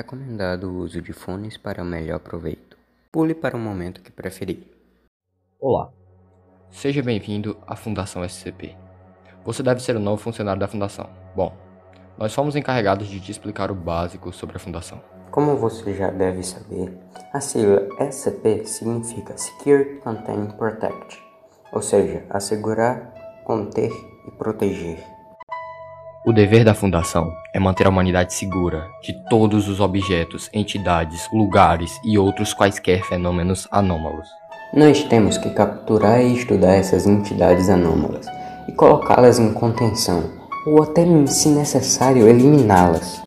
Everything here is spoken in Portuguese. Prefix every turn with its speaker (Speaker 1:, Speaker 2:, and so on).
Speaker 1: Recomendado o uso de fones para melhor proveito. Pule para o momento que preferir.
Speaker 2: Olá, seja bem-vindo à Fundação SCP. Você deve ser o novo funcionário da Fundação. Bom, nós fomos encarregados de te explicar o básico sobre a Fundação.
Speaker 1: Como você já deve saber, a sigla SCP significa Secure, Contain, Protect, ou seja, assegurar, conter e proteger.
Speaker 2: O dever da Fundação é manter a humanidade segura de todos os objetos, entidades, lugares e outros quaisquer fenômenos anômalos.
Speaker 1: Nós temos que capturar e estudar essas entidades anômalas e colocá-las em contenção, ou até, se necessário, eliminá-las.